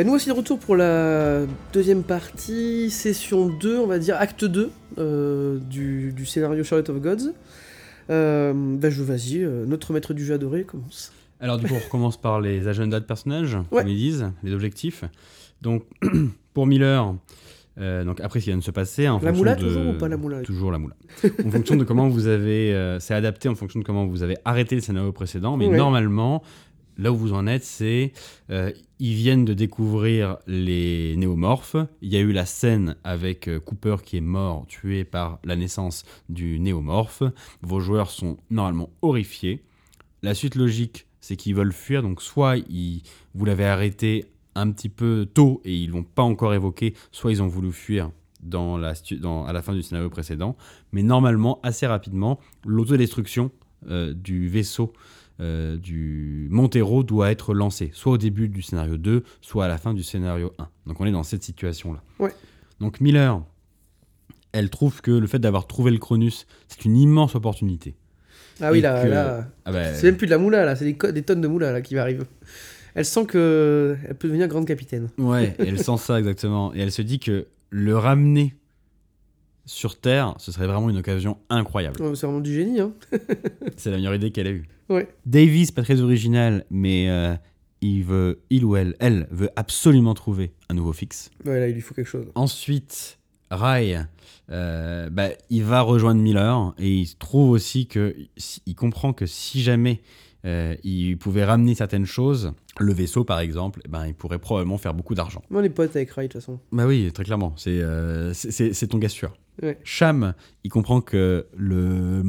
Bah, nous aussi de retour pour la deuxième partie, session 2, on va dire acte 2 euh, du, du scénario Charlotte of Gods. Euh, bah, je vas-y, euh, notre maître du jeu adoré commence. Alors du coup, on recommence par les agendas de personnages, Ouais. comme ils disent, les objectifs. Donc pour Miller, euh, donc après ce qui vient de se passer, en La fonction moula de... toujours ou pas la moula Toujours la moula. en fonction de comment vous avez, euh, c'est adapté en fonction de comment vous avez arrêté le scénario précédent, mais Ouais. normalement, là où vous en êtes, c'est euh, ils viennent de découvrir les néomorphes. Il y a eu la scène avec euh, Cooper qui est mort, tué par la naissance du néomorphe. Vos joueurs sont normalement horrifiés. La suite logique, c'est qu'ils veulent fuir. Donc, soit vous l'avez arrêté un petit peu tôt et ils l'ont pas encore évoqué, soit ils ont voulu fuir à la fin du scénario précédent. Mais normalement, assez rapidement, l'autodestruction euh, du vaisseau euh, du Montero doit être lancée, soit au début du scénario 2, soit à la fin du scénario 1. Donc on est dans cette situation-là. Ouais. Donc Miller, elle trouve que le fait d'avoir trouvé le Cronus, c'est une immense opportunité. Ah oui, là, que- là Ah bah, c'est même plus de la moula, là, c'est des, tonnes de moula là, qui arrivent. Elle sent que elle peut devenir grande capitaine. Ouais, elle sent ça exactement. Et elle se dit que le ramener sur Terre, ce serait vraiment une occasion incroyable. Oh, c'est vraiment du génie, hein. C'est la meilleure idée qu'elle a eue. Ouais. Davis, pas très original, mais euh, il veut, il ou elle, elle veut absolument trouver un nouveau fixe. Ouais, là, il lui faut quelque chose. Ensuite, Rai, euh, bah, il va rejoindre Miller et il trouve aussi que il comprend que si jamais euh, il pouvait ramener certaines choses, le vaisseau par exemple, eh ben, il pourrait probablement faire beaucoup d'argent. Moi, on est potes avec Rai, de toute façon. Bah oui, très clairement, euh, c'est ton gars sûr. Ouais. Cham, il comprend que le,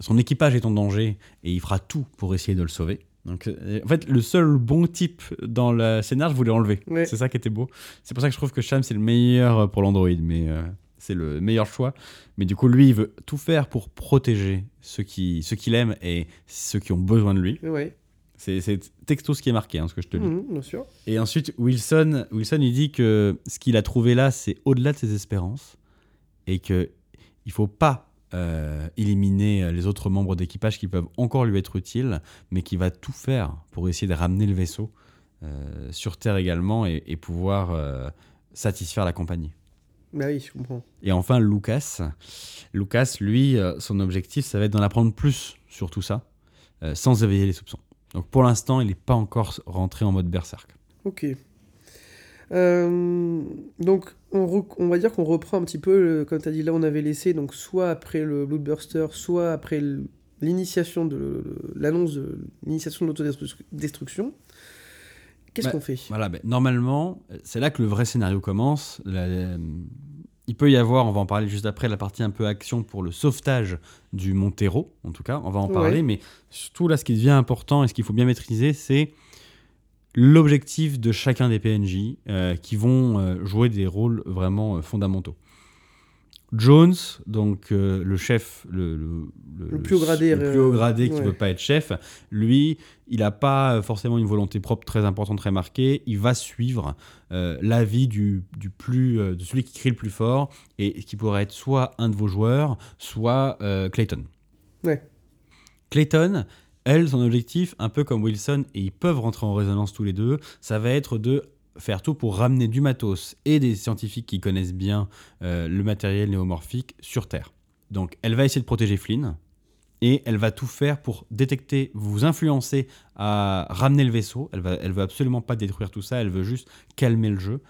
son équipage est en danger et il fera tout pour essayer de le sauver. Donc, euh, en fait, le seul bon type dans le scénar, je voulais enlever. Ouais. C'est ça qui était beau. C'est pour ça que je trouve que Cham, c'est le meilleur pour l'Android, mais euh, c'est le meilleur choix. Mais du coup, lui, il veut tout faire pour protéger ceux qui ceux qu'il aime et ceux qui ont besoin de lui. Ouais, C'est texto ce qui est marqué, hein, ce que je te lis. Mhm, bien sûr. Et ensuite, Wilson, Wilson, il dit que ce qu'il a trouvé là, c'est au-delà de ses espérances et que il faut pas euh, éliminer les autres membres d'équipage qui peuvent encore lui être utiles, mais qu'il va tout faire pour essayer de ramener le vaisseau euh, sur Terre également et, et pouvoir euh, satisfaire la compagnie. Bah oui, je comprends. Et enfin, Lucas. Lucas, lui, son objectif, ça va être d'en apprendre plus sur tout ça, sans éveiller les soupçons. Donc pour l'instant, il n'est pas encore rentré en mode berserk. Ok. Euh, donc, on, va dire qu'on reprend un petit peu, le- comme tu as dit, là on avait laissé, donc soit après le Bloodburster, soit après l'initiation de l'annonce de l'initiation de l'autodestruction. Qu'est-ce Bah, qu'on fait? Voilà, ben, normalement, c'est là que le vrai scénario commence. La- il peut y avoir, on va en parler juste après, la partie un peu action pour le sauvetage du Montero, en tout cas, on va en Ouais. parler, mais surtout là, ce qui devient important et ce qu'il faut bien maîtriser, c'est l'objectif de chacun des PNJ euh, qui vont euh, jouer des rôles vraiment euh, fondamentaux. Jones, donc le chef, le, le- Le plus haut gradé, le plus haut gradé qui ouais. ne veut pas être chef, lui, il n'a pas forcément une volonté propre très importante, très marquée. Il va suivre l'avis du, du plus, de celui qui crie le plus fort et qui pourrait être soit un de vos joueurs, soit Clayton. Ouais. Clayton, elle, son objectif, un peu comme Wilson, et ils peuvent rentrer en résonance tous les deux, ça va être de faire tout pour ramener du matos et des scientifiques qui connaissent bien euh, le matériel néomorphique sur Terre. Donc elle va essayer de protéger Flynn, et elle va tout faire pour détecter, vous influencer à ramener le vaisseau. Elle va, elle veut absolument pas détruire tout ça, elle veut juste calmer le jeu.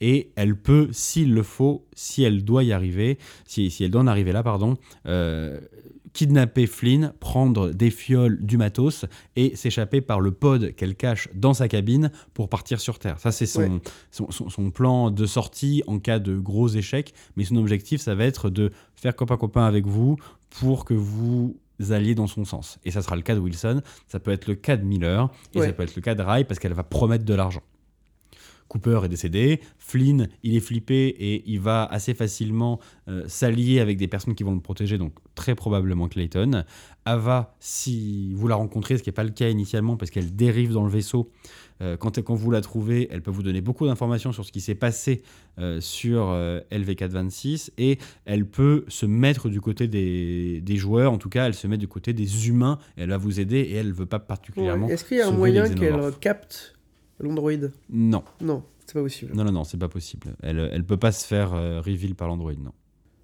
Et elle peut, s'il le faut, si elle doit y arriver, si, elle doit en arriver là, pardon, euh, kidnapper Flynn, prendre des fioles du matos et s'échapper par le pod qu'elle cache dans sa cabine pour partir sur Terre. Ça, c'est son, Ouais. son, son- son plan de sortie en cas de gros échec. Mais son objectif, ça va être de faire copain-copain avec vous pour que vous alliez dans son sens. Et ça sera le cas de Wilson, ça peut être le cas de Miller, et Ouais. ça peut être le cas de Rai parce qu'elle va promettre de l'argent. Cooper est décédé, Flynn, il est flippé et il va assez facilement euh, s'allier avec des personnes qui vont le protéger, donc très probablement Clayton. Ava, si vous la rencontrez, ce qui n'est pas le cas initialement parce qu'elle dérive dans le vaisseau, euh, quand, quand vous la trouvez, elle peut vous donner beaucoup d'informations sur ce qui s'est passé euh, sur euh, LV426 et elle peut se mettre du côté des, des joueurs, en tout cas elle se met du côté des humains, elle va vous aider et elle ne veut pas particulièrement... Ouais. Est-ce qu'il y a un moyen qu'elle capte l'android Non. Non. C'est pas possible. Non, non, non, c'est pas possible. Elle, elle peut pas se faire euh, reveal par l'Android, non.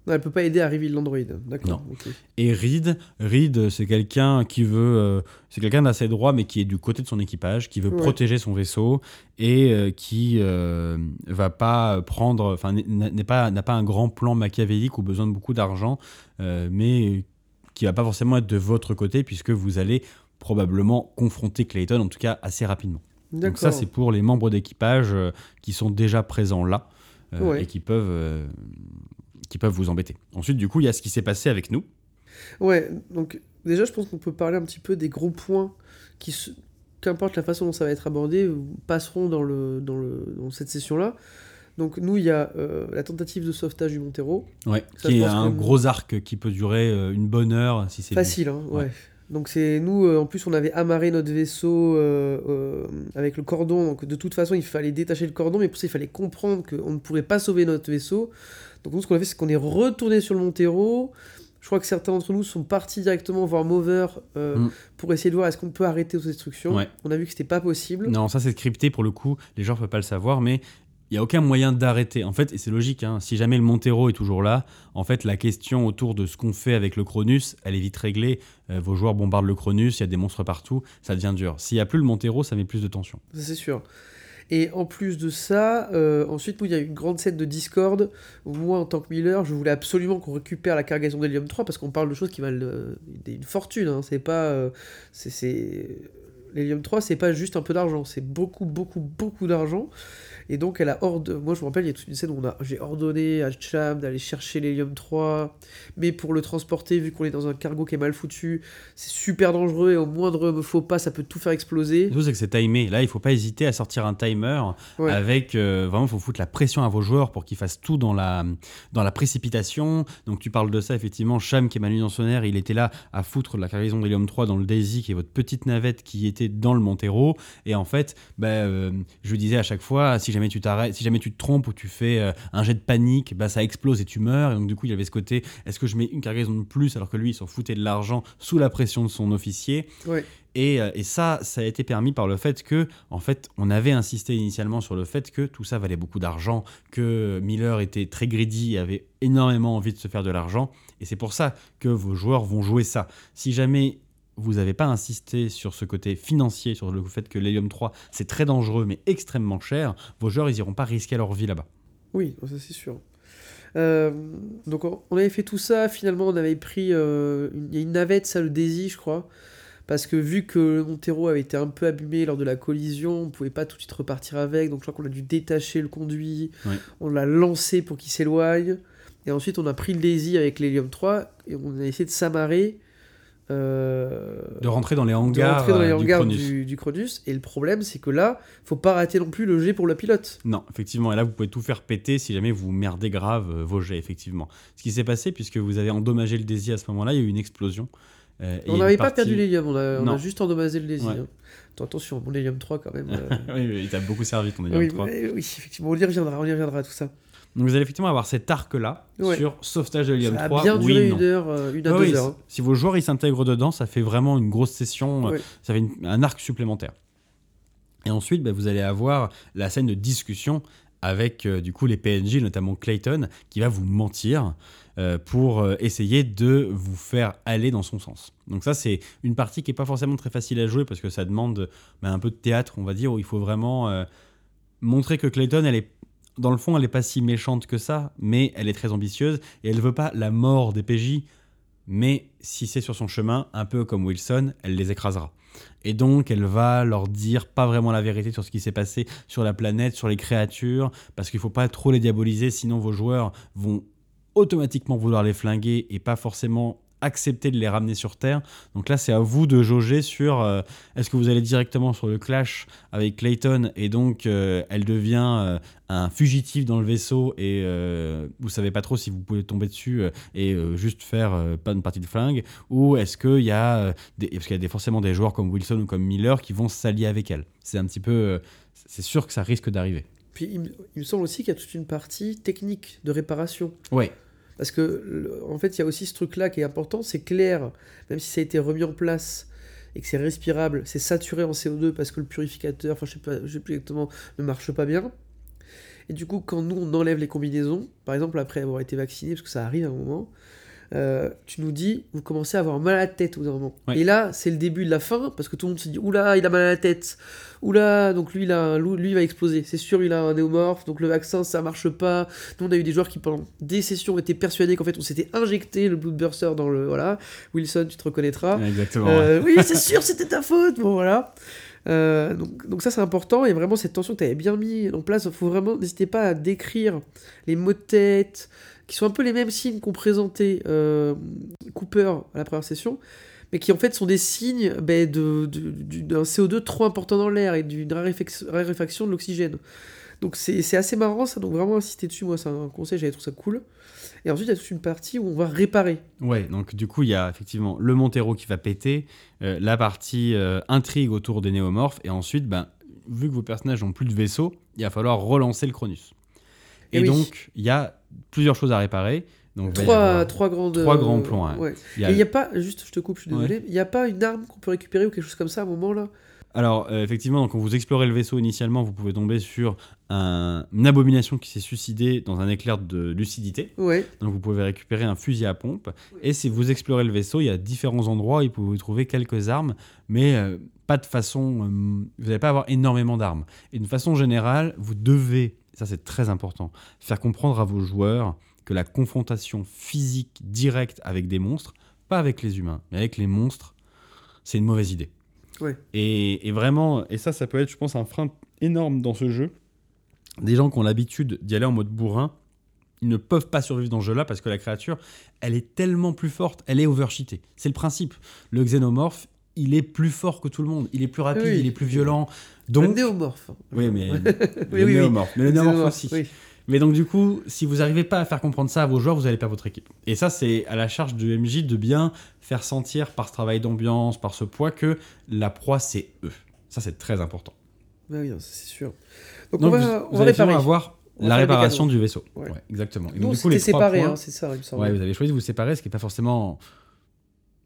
Non, elle peut pas aider à reveal l'Android. D'accord. Non. ok. Et Reed, Reed, c'est quelqu'un qui veut, euh, c'est quelqu'un d'assez droit, mais qui est du côté de son équipage, qui veut Ouais. protéger son vaisseau et euh, qui euh, va pas prendre, enfin n'est n'est pas n'a pas un grand plan machiavélique ou besoin de beaucoup d'argent, mais qui va pas forcément être de votre côté puisque vous allez probablement confronter Clayton, en tout cas assez rapidement. Donc ça, c'est pour les membres d'équipage euh, qui sont déjà présents là euh, Ouais. et qui peuvent, euh, qui peuvent vous embêter. Ensuite, du coup, il y a ce qui s'est passé avec nous. Ouais, donc déjà, je pense qu'on peut parler un petit peu des gros points qui, qu'importe la façon dont ça va être abordé, passeront dans, le, dans, le, dans cette session-là. Donc nous, il y a euh, la tentative de sauvetage du Montero. Ouais, Ça, qui est un gros arc qui peut durer euh, une bonne heure si c'est. Facile, hein, ouais. Ouais. Donc c'est nous, euh, en plus, on avait amarré notre vaisseau euh, euh, avec le cordon. Donc de toute façon, il fallait détacher le cordon, mais pour ça, il fallait comprendre qu'on ne pourrait pas sauver notre vaisseau. Donc nous, ce qu'on a fait, c'est qu'on est retourné sur le Montero. Je crois que certains d'entre nous sont partis directement voir Mover euh, Mm. pour essayer de voir est-ce qu'on peut arrêter aux destructions. Ouais. On a vu que c'était pas possible. Non, ça c'est scripté pour le coup, les gens ne peuvent pas le savoir, mais il n'y a aucun moyen d'arrêter. En fait, et c'est logique, hein, si jamais le Montero est toujours là, en fait, la question autour de ce qu'on fait avec le Cronus, elle est vite réglée. Euh, vos joueurs bombardent le Cronus, il y a des monstres partout, ça devient dur. S'il n'y a plus le Montero, ça met plus de tension. C'est sûr. Et en plus de ça, euh, ensuite, il y a une grande scène de Discord moi, en tant que Miller, je voulais absolument qu'on récupère la cargaison d'hélium 3 parce qu'on parle de choses qui valent euh, une fortune. hein. C'est pas. L'hélium 3, c'est pas juste un peu d'argent, c'est beaucoup, beaucoup, beaucoup d'argent. Et donc, elle a ordonné. Moi, je me rappelle, il y a toute une scène où on a... j'ai ordonné à Cham d'aller chercher l'hélium 3, mais pour le transporter, vu qu'on est dans un cargo qui est mal foutu, c'est super dangereux et au moindre faux pas, ça peut tout faire exploser. Le truc, c'est que c'est timé. Là, il faut pas hésiter à sortir un timer Ouais. avec euh, vraiment, il faut foutre la pression à vos joueurs pour qu'ils fassent tout dans la, dans la précipitation. Donc, tu parles de ça, effectivement. Cham, qui est manutentionnaire, il était là à foutre la cargaison d'hélium 3 dans le Daisy, qui est votre petite navette qui était dans le Montero. Et en fait, bah, euh, je lui disais à chaque fois, si jamais tu t'arrêtes, si jamais tu te trompes ou tu fais euh, un jet de panique, bah, ça explose et tu meurs. Et donc, du coup, il y avait ce côté, est-ce que je mets une cargaison de plus alors que lui, il s'en foutait de l'argent sous la pression de son officier? Ouais. et, euh, et ça, ça a été permis par le fait que, en fait, on avait insisté initialement sur le fait que tout ça valait beaucoup d'argent, que Miller était très greedy et avait énormément envie de se faire de l'argent. Et c'est pour ça que vos joueurs vont jouer ça. Si jamais vous n'avez pas insisté sur ce côté financier, sur le fait que l'hélium 3, c'est très dangereux mais extrêmement cher, vos joueurs, ils iront pas risquer leur vie là-bas. Oui, ça c'est sûr. Euh, donc on avait fait tout ça, finalement on avait pris euh, une, une navette, ça le Daisy je crois, parce que vu que le Montero avait été un peu abîmé lors de la collision, on pouvait pas tout de suite repartir avec, donc je crois qu'on a dû détacher le conduit, on l'a lancé pour qu'il s'éloigne, et ensuite on a pris le Daisy avec l'hélium 3, et on a essayé de s'amarrer. Euh, De rentrer dans les hangars, rentrer dans les euh, du Cronus. du, du Cronus, et le problème c'est que là, faut pas rater non plus le jet pour le pilote. Non, effectivement. Et là, vous pouvez tout faire péter si jamais vous merdez grave euh, vos jets, effectivement. Ce qui s'est passé, puisque vous avez endommagé le Daisy à ce moment-là, il y a eu une explosion. euh, On n'avait pas perdu l'hélium, on a, on a Non. juste endommagé le Daisy. Ouais. hein. Attention, mon hélium 3 quand même. euh, oui, oui, il t'a beaucoup servi ton hélium oui, 3. mais oui, effectivement, on y reviendra, on y reviendra tout ça. Donc vous allez effectivement avoir cet arc-là Ouais. sur sauvetage de Ça a 3. bien oui, duré une heure, euh, une à Ouais, deux oui, heures. Si vos joueurs ils s'intègrent dedans, ça fait vraiment une grosse session, euh, ça fait une- un arc supplémentaire. Et ensuite, bah, vous allez avoir la scène de discussion avec euh, du coup les PNJ, notamment Clayton, qui va vous mentir pour essayer de vous faire aller dans son sens. Donc ça, c'est une partie qui est pas forcément très facile à jouer parce que ça demande bah, un peu de théâtre, on va dire, où il faut vraiment montrer que Clayton, elle est dans le fond, elle est pas si méchante que ça, mais elle est très ambitieuse et elle veut pas la mort des PJ. Mais si c'est sur son chemin, un peu comme Wilson, elle les écrasera. Et donc, elle va leur dire pas vraiment la vérité sur ce qui s'est passé sur la planète, sur les créatures, parce qu'il faut pas trop les diaboliser, sinon vos joueurs vont automatiquement vouloir les flinguer et pas forcément accepter de les ramener sur Terre. Donc là, c'est à vous de jauger sur euh, est-ce que vous allez directement sur le clash avec Clayton et donc euh, elle devient euh, un fugitif dans le vaisseau et vous savez pas trop si vous pouvez tomber dessus et juste faire pas une partie de flingue ou est-ce qu'il y a des, parce qu'il y a des, forcément des joueurs comme Wilson ou comme Miller qui vont s'allier avec elle. C'est un petit peu c'est sûr que ça risque d'arriver. Puis il, me- il me semble aussi qu'il y a toute une partie technique de réparation. Ouais. Parce que, en fait, il y a aussi ce truc-là qui est important, c'est clair, même si ça a été remis en place et que c'est respirable, c'est saturé en CO2 parce que le purificateur, enfin je sais plus exactement, ne marche pas bien. Et du coup, quand nous, on enlève les combinaisons, par exemple, après avoir été vacciné, parce que ça arrive à un moment, euh, tu nous dis, vous commencez à avoir mal à la tête au bout d'un moment. Ouais. Et là, c'est le début de la fin, parce que tout le monde se dit, oula, il a mal à la tête. Oula, donc lui, il a lui, il va exploser. C'est sûr, il a un néomorphe, donc le vaccin, ça marche pas. Nous, on a eu des joueurs qui, pendant des sessions, étaient persuadés qu'en fait, on s'était injecté le Bloodburster dans le. Voilà. Wilson, tu te reconnaîtras. Exactement. ouais. Euh, oui, c'est sûr, c'était ta faute. Bon, voilà. Euh, donc, donc ça, c'est important. Et vraiment, cette tension que tu avais bien mis en place, faut vraiment, n'hésitez pas à décrire les mots de tête, qui sont un peu les mêmes signes qu'ont présenté euh, Cooper à la première session, mais qui en fait sont des signes ben, de, de- du- d'un CO2 trop important dans l'air et d'une raréfaction, de l'oxygène. Donc c'est c'est assez marrant ça, donc vraiment insister dessus, moi c'est un conseil, j'avais trouvé ça cool. Et ensuite il y a toute une partie où on va réparer. Ouais, donc du coup, il y a effectivement le Montero qui va péter, euh, la partie euh, intrigue autour des néomorphes, et ensuite, ben, vu que vos personnages n'ont plus de vaisseau, il va falloir relancer le Cronus. Et, oui. donc, il y a plusieurs choses à réparer. Donc, Trois, trois grandes. trois euh, grands plans, ouais. ouais. il y a- Et il n'y a pas, juste je te coupe, je suis Ouais. désolé, il n'y a pas une arme qu'on peut récupérer ou quelque chose comme ça à un moment là? Alors, euh, effectivement, quand vous explorez le vaisseau initialement, vous pouvez tomber sur un- une abomination qui s'est suicidée dans un éclair de lucidité. Ouais. Donc, vous pouvez récupérer un fusil à pompe. Et si vous explorez le vaisseau, il y a différents endroits où vous pouvez trouver quelques armes, mais euh, pas de façon. euh, vous n'allez pas avoir énormément d'armes. Et d'une façon générale, vous devez, ça c'est très important, faire comprendre à vos joueurs que la confrontation physique directe avec des monstres, pas avec les humains, mais avec les monstres, c'est une mauvaise idée. Ouais. Et, et vraiment, et ça, ça peut être, je pense, un frein énorme dans ce jeu. Des gens qui ont l'habitude d'y aller en mode bourrin, ils ne peuvent pas survivre dans ce jeu-là parce que la créature, elle est tellement plus forte, elle est overcheatée. C'est le principe. Le xénomorphe, il est plus fort que tout le monde, il est plus rapide, Oui. il est plus violent. Le Donc, néomorphe. oui, mais Oui, le oui, oui. néomorphe, mais le néomorphe aussi. Mais donc du coup, si vous n'arrivez pas à faire comprendre ça à vos joueurs, vous allez perdre votre équipe. Et ça, c'est à la charge de MJ de bien faire sentir par ce travail d'ambiance, par ce poids, que la proie, c'est eux. Ça, c'est très important. Bah oui, c'est sûr. Donc, Donc on va, vous on va allez réparer. finalement avoir la réparation du vaisseau. Ouais. Ouais, exactement. Et Nous, donc, du coup, les trois séparé, points- hein, c'est ça, il me semble. Ouais, vous avez choisi de vous séparer, ce qui n'est pas forcément.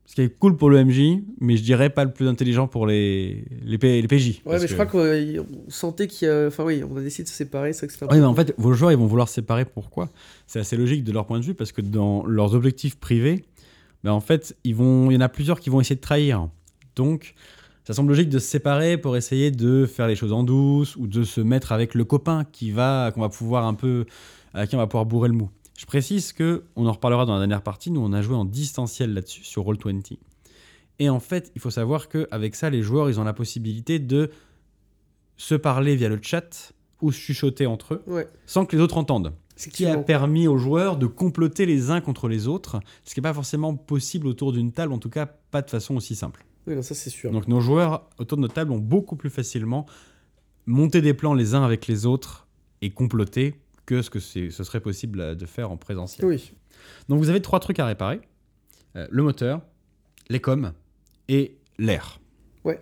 Ce qui est cool pour le MJ, mais je dirais pas le plus intelligent pour les, les, P- les PJ. Ouais, mais je crois qu'on sentait qu'il y a. Enfin, oui, on a décidé de se séparer, c'est que Oui, mais en fait, vos joueurs, ils vont vouloir se séparer. Pourquoi? C'est assez logique de leur point de vue parce que dans leurs objectifs privés, ben en fait, ils vont, il y en a plusieurs qui vont essayer de trahir. Donc, ça semble logique de se séparer pour essayer de faire les choses en douce ou de se mettre avec le copain qui va, qu'on va pouvoir un peu, à qui on va pouvoir bourrer le mou. Je précise que, on en reparlera dans la dernière partie, nous on a joué en distanciel là-dessus sur Roll20. Et en fait, il faut savoir qu'avec ça, les joueurs, ils ont la possibilité de se parler via le chat ou se chuchoter entre eux Ouais, sans que les autres entendent. Ce qui a permis aux joueurs de comploter les uns contre les autres, ce qui n'est pas forcément possible autour d'une table, en tout cas pas de façon aussi simple. Oui, non, ça c'est sûr. Donc nos joueurs autour de notre table ont beaucoup plus facilement monté des plans les uns avec les autres et comploté que ce que ce serait possible euh, de faire en présentiel. Oui. Donc vous avez trois trucs à réparer. Euh, le moteur, les coms et l'air. Ouais.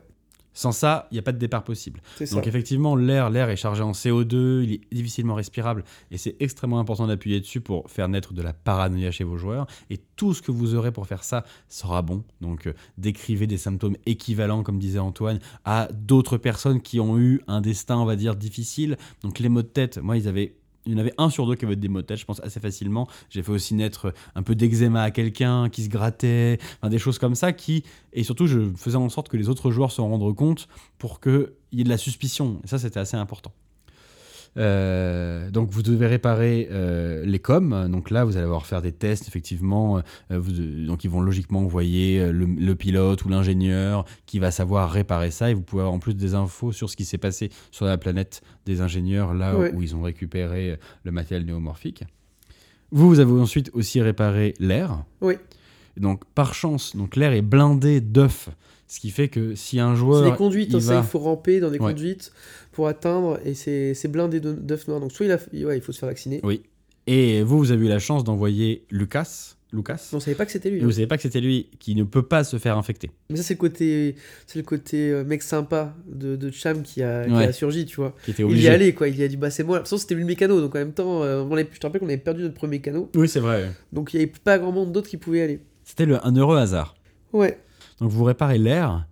Sans ça, il n'y a pas de départ possible. C'est ça. Donc effectivement, l'air, l'air est chargé en CO2, il est difficilement respirable et c'est extrêmement important d'appuyer dessus pour faire naître de la paranoïa chez vos joueurs. Et tout ce que vous aurez pour faire ça sera bon. Donc euh, décrivez des symptômes équivalents, comme disait Antoine, à d'autres personnes qui ont eu un destin, on va dire, difficile. Donc les maux de tête, moi, ils avaient il y en avait un sur deux qui avait des maux je pense, assez facilement. J'ai fait aussi naître un peu d'eczéma à quelqu'un qui se grattait, enfin, des choses comme ça qui. Et surtout, je faisais en sorte que les autres joueurs s'en rendent compte pour qu'il y ait de la suspicion. Et ça, c'était assez important. Euh, donc vous devez réparer euh, les coms. Donc là, vous allez avoir faire des tests, effectivement. Euh, vous- donc ils vont logiquement envoyer le, le pilote ou l'ingénieur qui va savoir réparer ça. Et vous pouvez avoir en plus des infos sur ce qui s'est passé sur la planète des ingénieurs, là Ouais. où ils ont récupéré le matériel néomorphique. Vous, vous avez ensuite aussi réparé l'air. Oui. Donc par chance, donc l'air est blindé d'œufs. Ce qui fait que si un joueur... C'est des conduites, il hein, ça, va- il faut ramper dans des Ouais. conduites pour atteindre, et c'est blindé d'œufs noirs. Donc soit il, a, ouais, il faut se faire vacciner. Oui. Et vous, vous avez eu la chance d'envoyer Lucas. Lucas. On savait pas que c'était lui. Hein. vous savez pas que c'était lui qui ne peut pas se faire infecter. Mais ça, c'est le côté, c'est le côté euh, mec sympa de, de Cham qui a, qui Ouais. a surgi, tu vois. Qui était Il y est allé, quoi. Il y a dit, bah c'est moi. De toute façon, c'était lui le mécano, donc en même temps, euh, on avait- je te rappelle qu'on avait perdu notre premier mécano. Oui, c'est vrai. Donc il y avait pas grand monde d'autres qui pouvaient aller. C'était un heureux hasard. Ouais. Donc vous réparez l'air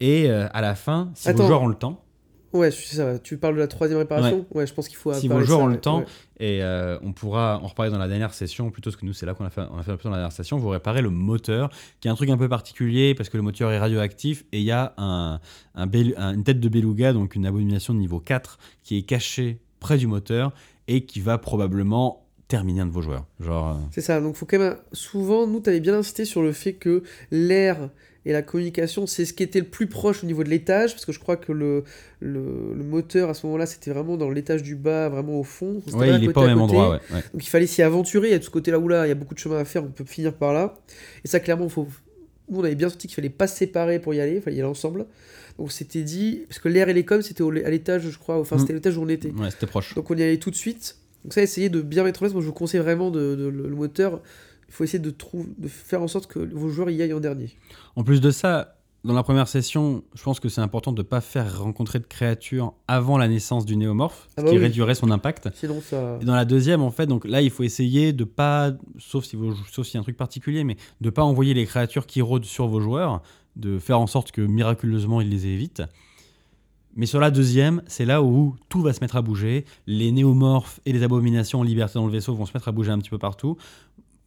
et euh, à la fin, si Attends. vos joueurs ont le temps, Ouais, ça. Tu parles de la troisième réparation? Ouais, je pense qu'il faut. Si vos joueurs ont le temps, Ouais. et euh, on pourra en reparler dans la dernière session, plutôt parce que nous, c'est là qu'on a fait, on a fait un peu dans la dernière session, vous réparez le moteur, qui est un truc un peu particulier, parce que le moteur est radioactif, et il y a un, un bel- un- une tête de beluga, donc une abomination de niveau 4, qui est cachée près du moteur, et qui va probablement terminer un de vos joueurs. Genre, euh, C'est ça, donc faut quand même. Souvent, nous, t'avais bien insisté sur le fait que l'air et la communication, c'est ce qui était le plus proche au niveau de l'étage, parce que je crois que le, le, le moteur à ce moment-là, c'était vraiment dans l'étage du bas, vraiment au fond. Ouais, il est côté pas au même côté. endroit, ouais. ouais. Donc il fallait s'y aventurer, il y a de ce côté-là où là, il y a beaucoup de chemin à faire, on peut finir par là. Et ça, clairement, faut... nous, on avait bien senti qu'il fallait pas se séparer pour y aller, il fallait y aller ensemble. Donc on s'était dit, parce que l'air et les coms, c'était à l'étage, je crois, enfin, Mm. c'était l'étage où on était. Ouais, c'était proche. Donc on y allait tout de suite. Donc ça, essayer de bien mettre en place. Moi, je vous conseille vraiment de, le moteur. Il faut essayer de, faire en sorte que vos joueurs y aillent en dernier. En plus de ça, dans la première session, je pense que c'est important de ne pas faire rencontrer de créatures avant la naissance du néomorphe, Ah ce bah qui oui. réduirait son impact. Sinon, ça. Et dans la deuxième, en fait, donc là, il faut essayer de pas, sauf si vous, sauf s'il y a un truc particulier, mais de pas envoyer les créatures qui rôdent sur vos joueurs, de faire en sorte que miraculeusement ils les évitent. Mais sur la deuxième, c'est là où tout va se mettre à bouger. Les néomorphes et les abominations en liberté dans le vaisseau vont se mettre à bouger un petit peu partout.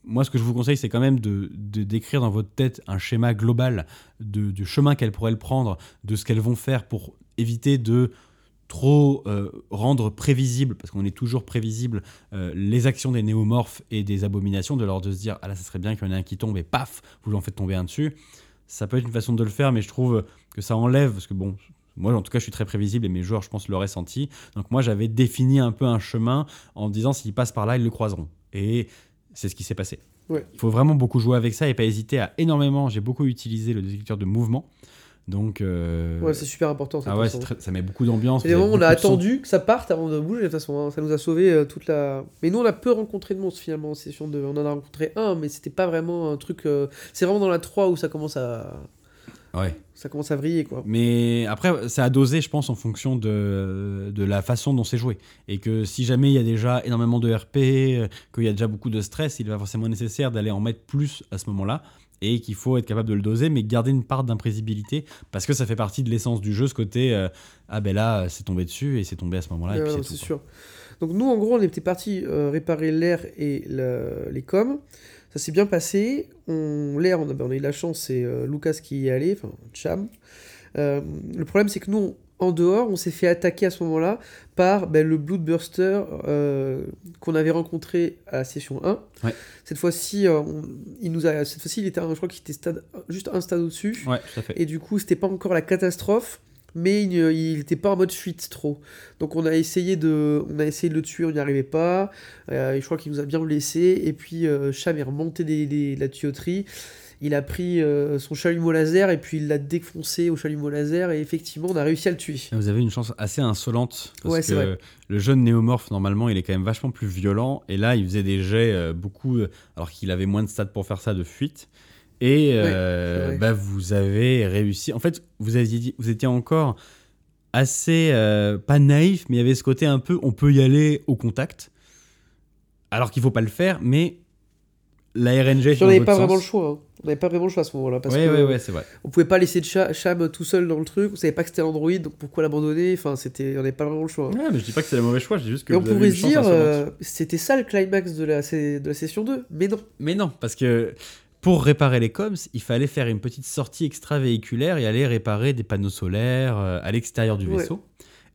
Moi, ce que je vous conseille, c'est quand même de, décrire dans votre tête un schéma global de- du chemin qu'elles pourraient prendre, de ce qu'elles vont faire pour éviter de trop euh, rendre prévisible, parce qu'on est toujours prévisible, euh, les actions des néomorphes et des abominations, de leur de se dire ah là, ça serait bien qu'il y en ait un qui tombe et paf, vous en faites tomber un dessus. Ça peut être une façon de le faire, mais je trouve que ça enlève, parce que bon, moi en tout cas je suis très prévisible et mes joueurs je pense l'auraient senti. Donc moi j'avais défini un peu un chemin en disant s'ils passent par là, ils le croiseront. Et c'est ce qui s'est passé. Ouais. Il faut vraiment beaucoup jouer avec ça et pas hésiter à énormément. J'ai beaucoup utilisé le détecteur de mouvement. Donc, euh, Ouais, c'est super important. Ça, ah ouais, très- ça met beaucoup d'ambiance. Et on a attendu que ça parte avant de bouger, de toute façon. hein. Ça nous a sauvé euh, toute la. Mais nous, on a peu rencontré de monstres finalement en session 2. On en a rencontré un, mais c'était pas vraiment un truc. euh, C'est vraiment dans la 3 où ça commence à. Ouais. Ça commence à vriller, quoi. Mais après, c'est à doser, je pense, en fonction de, de la façon dont c'est joué. Et que si jamais il y a déjà énormément de RP, euh, qu'il y a déjà beaucoup de stress, il va forcément nécessaire d'aller en mettre plus à ce moment-là. Et qu'il faut être capable de le doser, mais garder une part d'imprévisibilité, parce que ça fait partie de l'essence du jeu, ce côté euh, ah ben là, c'est tombé dessus et c'est tombé à ce moment-là, Ouais, c'est sûr. Donc nous, en gros, on était parti euh, réparer l'air et le- les coms. Ça s'est bien passé. On, l'air, on a, ben, on a eu de la chance, c'est euh, Lucas qui y est allé, enfin Cham. Euh, le problème, c'est que nous, on- en dehors, on s'est fait attaquer à ce moment-là par ben, le Bloodburster euh, qu'on avait rencontré à la session 1. Ouais. Cette fois-ci, euh, on- il nous a, cette fois-ci, il était, je crois qu'il était stade, juste un stade au-dessus. Ouais, tout à fait. Et du coup, c'était pas encore la catastrophe, mais il n'était pas en mode fuite trop. Donc on a essayé de, on a essayé de le tuer, on n'y arrivait pas. Euh, je crois qu'il nous a bien blessé. Et puis euh, Cham est remonté des, des- de la tuyauterie. Il a pris euh, son chalumeau laser et puis il l'a défoncé au chalumeau laser. Et effectivement, on a réussi à le tuer. Vous avez une chance assez insolente parce Ouais, que vrai. le jeune néomorphe normalement il est quand même vachement plus violent et là il faisait des jets euh, beaucoup euh, alors qu'il avait moins de stats pour faire ça de fuite et euh, bah, vous avez réussi en fait vous aviez dit- vous étiez encore assez euh, pas naïf mais il y avait ce côté un peu on peut y aller au contact alors qu'il faut pas le faire mais la RNG on n'avait pas sens. vraiment le choix. hein. On n'avait pas vraiment le choix à ce moment-là. Parce ouais, que ouais, ouais, c'est vrai. on pouvait pas laisser Cham tout seul dans le truc. On savait pas que c'était l'android, donc pourquoi l'abandonner? Enfin, c'était, on n'avait pas vraiment le choix. hein. Ouais, mais je dis pas que c'est le mauvais choix, je dis juste que on avez pourrait une se chance dire, euh, c'était ça le climax de la, de la session 2. Mais non. Mais non, parce que pour réparer les coms, il fallait faire une petite sortie extravéhiculaire et aller réparer des panneaux solaires euh, à l'extérieur du Ouais. vaisseau.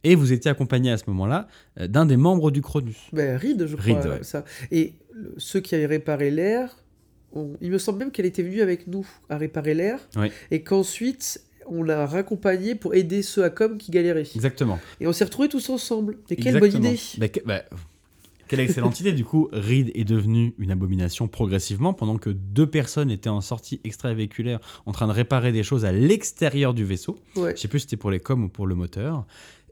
Et vous étiez accompagné à ce moment-là euh, d'un des membres du Cronus. Ben, Reed, je crois. Reed, ouais. ça. Et ceux qui avaient réparé l'air, on- il me semble même qu'elle était venue avec nous à réparer l'air. Ouais. Et qu'ensuite, on l'a raccompagnée pour aider ceux à com qui galéraient. Exactement. Et on s'est retrouvés tous ensemble. Et quelle Exactement. bonne idée que- bah, quelle excellente idée. Du coup, Reed est devenu une abomination progressivement pendant que deux personnes étaient en sortie extravéhiculaire en train de réparer des choses à l'extérieur du vaisseau. Ouais. Je sais plus si c'était pour les coms ou pour le moteur.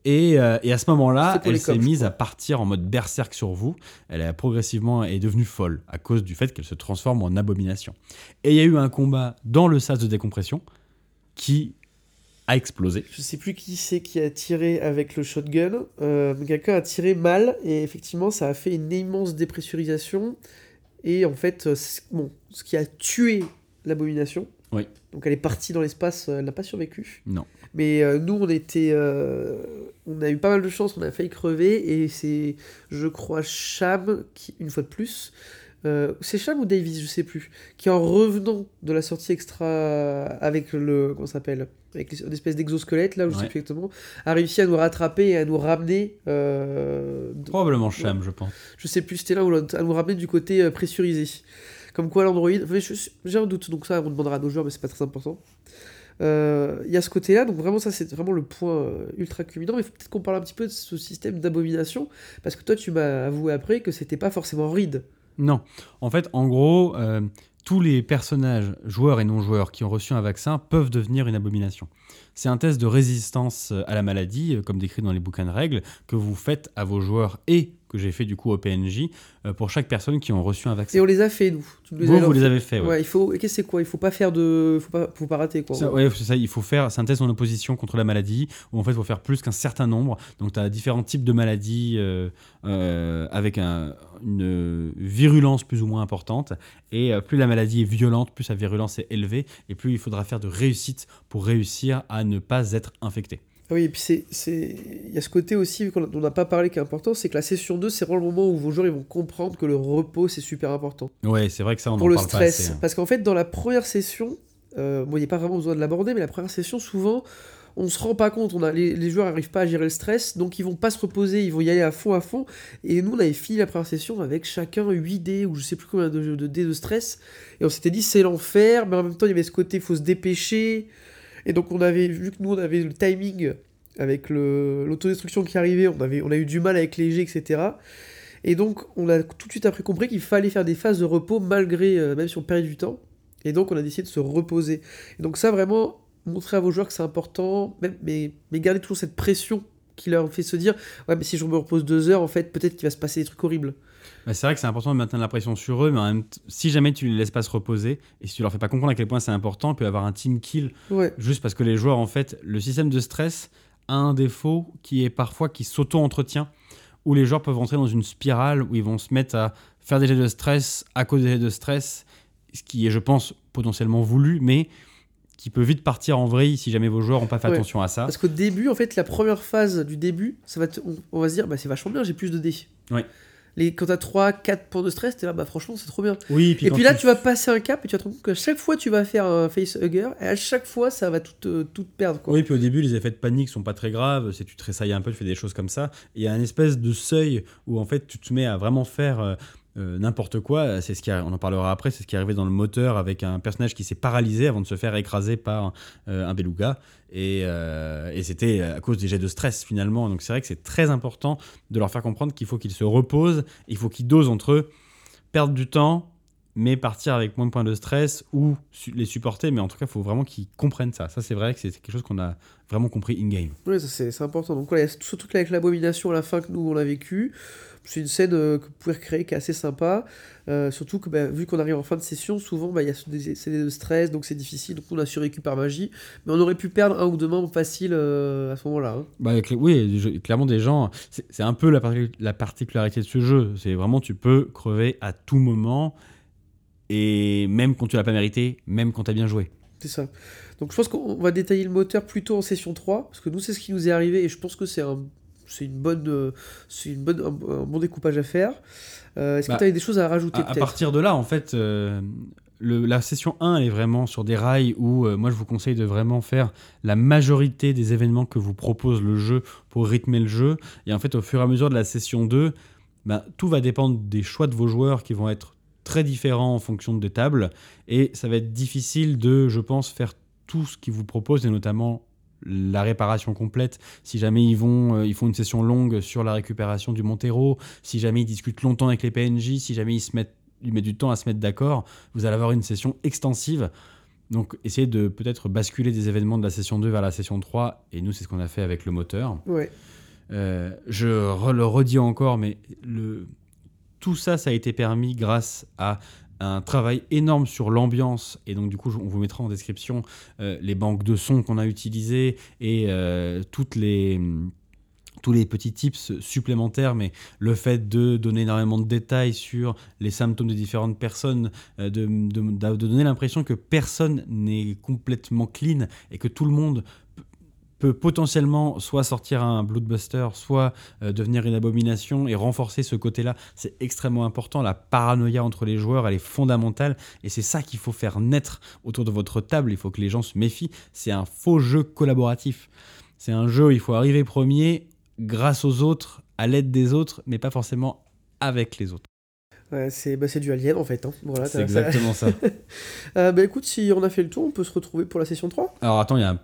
Et, euh, et à ce moment-là, elle s'est mise à partir en mode berserk sur vous. Elle a progressivement est devenue folle à cause du fait qu'elle se transforme en abomination. Et il y a eu un combat dans le sas de décompression qui a explosé. Je sais plus qui c'est qui a tiré avec le shotgun. Euh, Quelqu'un a tiré mal et effectivement ça a fait une immense dépressurisation. Et en fait, euh, bon, ce qui a tué l'abomination, Oui. Donc elle est partie dans l'espace, euh, elle n'a pas survécu. Non. Mais euh, nous, on était. euh, on a eu pas mal de chance, on a failli crever. Et c'est, je crois, Cham, qui, une fois de plus. Euh, c'est Cham ou Davis, je sais plus. Qui en revenant de la sortie extra avec le. Comment s'appelle Avec une espèce d'exosquelette, là, je sais Ouais. plus exactement. A réussi à nous rattraper et à nous ramener. euh, Probablement Cham, je pense. je sais plus, c'était là où à nous ramener du côté euh, pressurisé. Comme quoi l'Android, j'ai un doute, donc ça on demandera à nos joueurs, mais c'est pas très important. Euh, Il y a ce côté-là, donc vraiment ça c'est vraiment le point ultra culminant, mais peut-être qu'on parle un petit peu de ce système d'abomination, parce que toi tu m'as avoué après que c'était pas forcément ride. Non. En fait, en gros, euh, tous les personnages, joueurs et non-joueurs, qui ont reçu un vaccin peuvent devenir une abomination. C'est un test de résistance à la maladie, euh, comme décrit dans les bouquins de règles, que vous faites à vos joueurs et que j'ai fait du coup au PNJ euh, pour chaque personne qui ont reçu un Et vaccin. on les a fait nous. Nous Vous, vous les avez fait, ouais. Ouais, il faut. Qu'est-ce que c'est quoi? Il faut pas faire de. Faut pas, faut pas rater quoi. Ça, ouais, c'est ça, il faut faire, c'est un test en opposition contre la maladie, où en fait il faut faire plus qu'un certain nombre. Donc tu as différents types de maladies euh, euh, avec un- une virulence plus ou moins importante. Et plus la maladie est violente, plus sa virulence est élevée, et plus il faudra faire de réussite pour réussir à ne pas être infecté. Ah Oui, et puis c'est, c'est... il y a ce côté aussi, vu qu'on n'a pas parlé qui est important, c'est que la session 2, c'est vraiment le moment où vos joueurs ils vont comprendre que le repos c'est super important. Ouais, c'est vrai que ça on pour en le parle pas stress. assez. hein. Parce qu'en fait, dans la première session, euh, bon, il n'y a pas vraiment besoin de l'aborder, mais la première session, souvent, on se rend pas compte. On a, les, les joueurs n'arrivent pas à gérer le stress, donc ils vont pas se reposer, ils vont y aller à fond, à fond. Et nous, on avait fini la première session avec chacun 8 dés, ou je sais plus combien de, de dés de stress. Et on s'était dit, c'est l'enfer, mais en même temps, il y avait ce côté, il faut se dépêcher. Et donc, on avait, vu que nous, on avait le timing avec l'autodestruction qui arrivait, on, avait, on a eu du mal avec les jets, etc. Et donc, on a tout de suite après compris qu'il fallait faire des phases de repos malgré, euh, même si on perdait du temps. Et donc, on a décidé de se reposer. Et donc, ça, vraiment, montrer à vos joueurs que c'est important, même, mais, mais garder toujours cette pression qui leur fait se dire Ouais, mais si je me repose deux heures, en fait, peut-être qu'il va se passer des trucs horribles. Bah, c'est vrai que c'est important de maintenir la pression sur eux, mais en même t- si jamais tu les laisses pas se reposer, et si tu leur fais pas comprendre à quel point c'est important, peut avoir un team kill Ouais, juste parce que les joueurs, en fait, le système de stress a un défaut qui est parfois qui s'auto-entretient, où les joueurs peuvent rentrer dans une spirale où ils vont se mettre à faire des jets de stress à cause des jets de stress, ce qui est, je pense, potentiellement voulu, mais qui peut vite partir en vrille si jamais vos joueurs n'ont pas fait Ouais. attention à ça. parce qu'au début, en fait, la première phase du début, ça va te- on, on va se dire Bah, c'est vachement bien, j'ai plus de dés. Ouais. Les, quand t'as 3, 4 points de stress, t'es là, bah franchement, c'est trop bien. Oui, Et puis là, tu vas passer un cap et tu vas te rendre compte qu'à chaque fois, tu vas faire un facehugger et à chaque fois, ça va tout, te- tout perdre. Quoi. Oui, puis au début, les effets de panique sont pas très graves. C'est tu tressailles un peu, tu fais des choses comme ça. Il y a une espèce de seuil où en fait tu te mets à vraiment faire euh, n'importe quoi. C'est ce qui, on en parlera après. C'est ce qui est arrivé dans le moteur avec un personnage qui s'est paralysé avant de se faire écraser par euh, un beluga. Et, euh, et c'était à cause des jets de stress finalement. Donc c'est vrai que c'est très important de leur faire comprendre qu'il faut qu'ils se reposent. Il faut qu'ils dosent entre eux, perdre du temps. Mais partir avec moins de points de stress ou su- les supporter, mais en tout cas, il faut vraiment qu'ils comprennent ça. Ça, c'est vrai que c'est quelque chose qu'on a vraiment compris in-game. Ça, c'est important. Donc voilà, il y a tout ce truc avec l'abomination à la fin que nous on a vécu. C'est une scène euh, que vous pouvez recréer qui est assez sympa. Euh, surtout que bah, vu qu'on arrive en fin de session, souvent bah, il y a des c'est des de stress, donc c'est difficile. Donc on a survécu par magie. Mais on aurait pu perdre un ou deux membres faciles euh, à ce moment-là. hein. Bah, cl- oui, je- clairement, des gens. C'est un peu la particularité de ce jeu. C'est vraiment, tu peux crever à tout moment. Et même quand tu l'as pas mérité, même quand tu as bien joué. C'est ça. Donc je pense qu'on va détailler le moteur plutôt en session 3, parce que nous c'est ce qui nous est arrivé et je pense que c'est un, c'est une bonne, euh, c'est une bonne, un, un bon découpage à faire. Euh, Est-ce Bah, que tu avais des choses à rajouter À, partir de là, en fait, euh, le- la session 1, elle est vraiment sur des rails où euh, moi je vous conseille de vraiment faire la majorité des événements que vous propose le jeu pour rythmer le jeu. Et en fait, au fur et à mesure de la session 2, bah, tout va dépendre des choix de vos joueurs qui vont être très différents en fonction des tables. Et ça va être difficile de, je pense, faire tout ce qu'ils vous proposent, et notamment la réparation complète. Si jamais ils vont, euh, ils font une session longue sur la récupération du Montero, si jamais ils discutent longtemps avec les PNJ, si jamais ils se mettent, ils mettent du temps à se mettre d'accord, vous allez avoir une session extensive. Donc, essayez de peut-être basculer des événements de la session 2 vers la session 3, et nous, c'est ce qu'on a fait avec le moteur. Ouais. Euh, je re- le redis encore, mais le... tout ça, ça a été permis grâce à un travail énorme sur l'ambiance. Et donc, du coup, on vous mettra en description euh, les banques de sons qu'on a utilisées et euh, tous les petits tips supplémentaires, mais le fait de donner énormément de détails sur les symptômes de différentes personnes, euh, de, donner l'impression que personne n'est complètement clean et que tout le monde peut potentiellement soit sortir un bloodbuster, soit euh, devenir une abomination et renforcer ce côté-là. C'est extrêmement important. La paranoïa entre les joueurs, elle est fondamentale et c'est ça qu'il faut faire naître autour de votre table. Il faut que les gens se méfient. C'est un faux jeu collaboratif. C'est un jeu où il faut arriver premier grâce aux autres, à l'aide des autres, mais pas forcément avec les autres. Ouais, c'est bah, du Alien en fait. hein. Voilà, C'est exactement ça. Euh, bah écoute, si on a fait le tour, on peut se retrouver pour la session 3. Alors attends, il y a une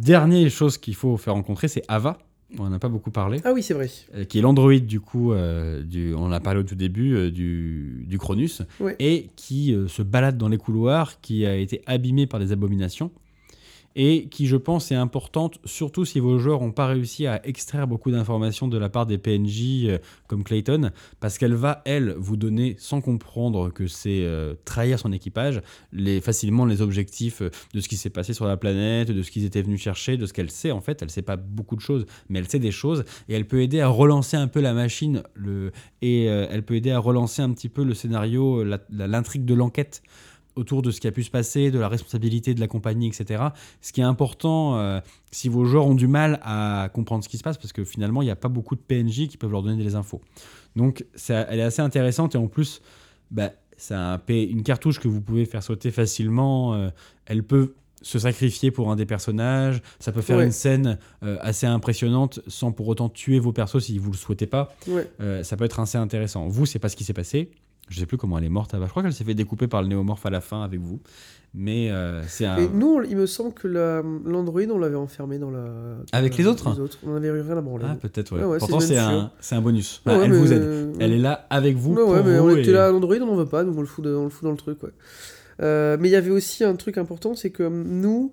Dernière chose qu'il faut faire rencontrer, c'est Ava. On n'en a pas beaucoup parlé. ah oui, c'est vrai. euh, qui est l'Android du coup, euh, du, on en a parlé au tout début, euh, du, du Cronus, Ouais. et qui se balade dans les couloirs, qui a été abîmé par des abominations, et qui je pense est importante, surtout si vos joueurs n'ont pas réussi à extraire beaucoup d'informations de la part des PNJ euh, comme Clayton, parce qu'elle va, elle, vous donner, sans comprendre que c'est euh, trahir son équipage, les, facilement les objectifs euh, de ce qui s'est passé sur la planète, de ce qu'ils étaient venus chercher, de ce qu'elle sait en fait, elle sait pas beaucoup de choses, mais elle sait des choses, et elle peut aider à relancer un peu la machine et elle peut aider à relancer un petit peu le scénario, l'intrigue de l'enquête autour de ce qui a pu se passer, de la responsabilité de la compagnie, etc. Ce qui est important, euh, si vos joueurs ont du mal à comprendre ce qui se passe, parce que finalement, il n'y a pas beaucoup de PNJ qui peuvent leur donner des infos. Donc, ça- elle est assez intéressante, et en plus, bah, c'est un une cartouche que vous pouvez faire sauter facilement. euh, elle peut se sacrifier pour un des personnages. Ça peut faire Ouais. une scène euh, assez impressionnante sans pour autant tuer vos persos si vous le souhaitez pas. Ouais. Ça peut être assez intéressant. Vous, c'est pas ce qui s'est passé. Je sais plus comment elle est morte. Je crois qu'elle s'est fait découper par le néomorphe à la fin avec vous. Mais euh, c'est un. Et nous, il me semble que la- l'Android, on l'avait enfermé dans la. Avec la- les autres On avait rien à branler. Ah, peut-être, ouais. Pourtant, c'est un, un bonus. Ouais, elle vous aide. euh, Elle est là avec vous. Ouais, pour ouais, mais vous on et- était là à l'Android, on n'en veut pas, donc on le fout, de- on le fout dans le truc, ouais. Euh, mais il y avait aussi un truc important, c'est que nous,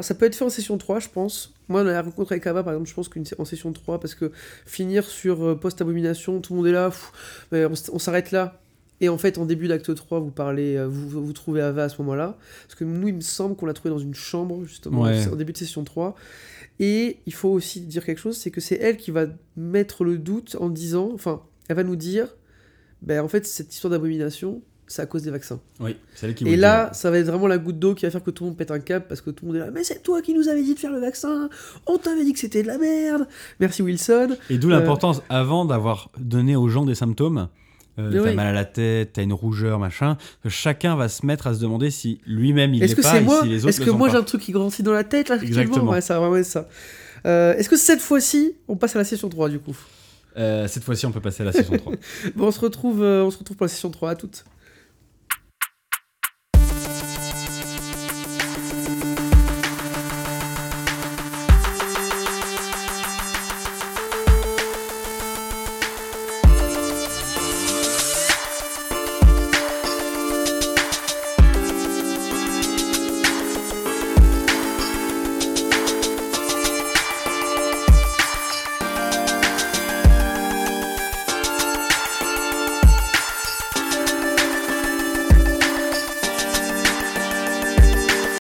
ça peut être fait en session 3, je pense. Moi, la rencontre avec Ava, par exemple, je pense qu'en session 3, parce que finir sur post-abomination, tout le monde est là, pff, mais on, s- on s'arrête là. Et en fait, en début d'acte 3, vous parlez, euh, vous, vous trouvez Ava à ce moment-là. Parce que nous, il me semble qu'on l'a trouvé dans une chambre, justement, Ouais. en début de session 3. Et il faut aussi dire quelque chose, c'est que c'est elle qui va mettre le doute en disant, enfin, elle va nous dire, ben en fait, cette histoire d'abomination, c'est à cause des vaccins. Oui, c'est elle qui Et là, ça va être vraiment la goutte d'eau qui va faire que tout le monde pète un câble parce que tout le monde est là, mais c'est toi qui nous avais dit de faire le vaccin, on t'avait dit que c'était de la merde, merci Wilson. Et d'où euh, l'importance, avant d'avoir donné aux gens des symptômes, euh, Mais t'as oui. mal à la tête, t'as une rougeur, machin, chacun va se mettre à se demander si lui-même il Est-ce l'est que pas c'est et moi si les autres Est-ce que moi j'ai un truc qui grandit dans la tête là actuellement Exactement. Ouais, ça être ça. Euh, Est-ce que cette fois-ci, on passe à la session 3 du coup? Euh, cette fois-ci, on peut passer à la session 3. Bon, on se retrouve, euh, on se retrouve pour la session 3 à toutes.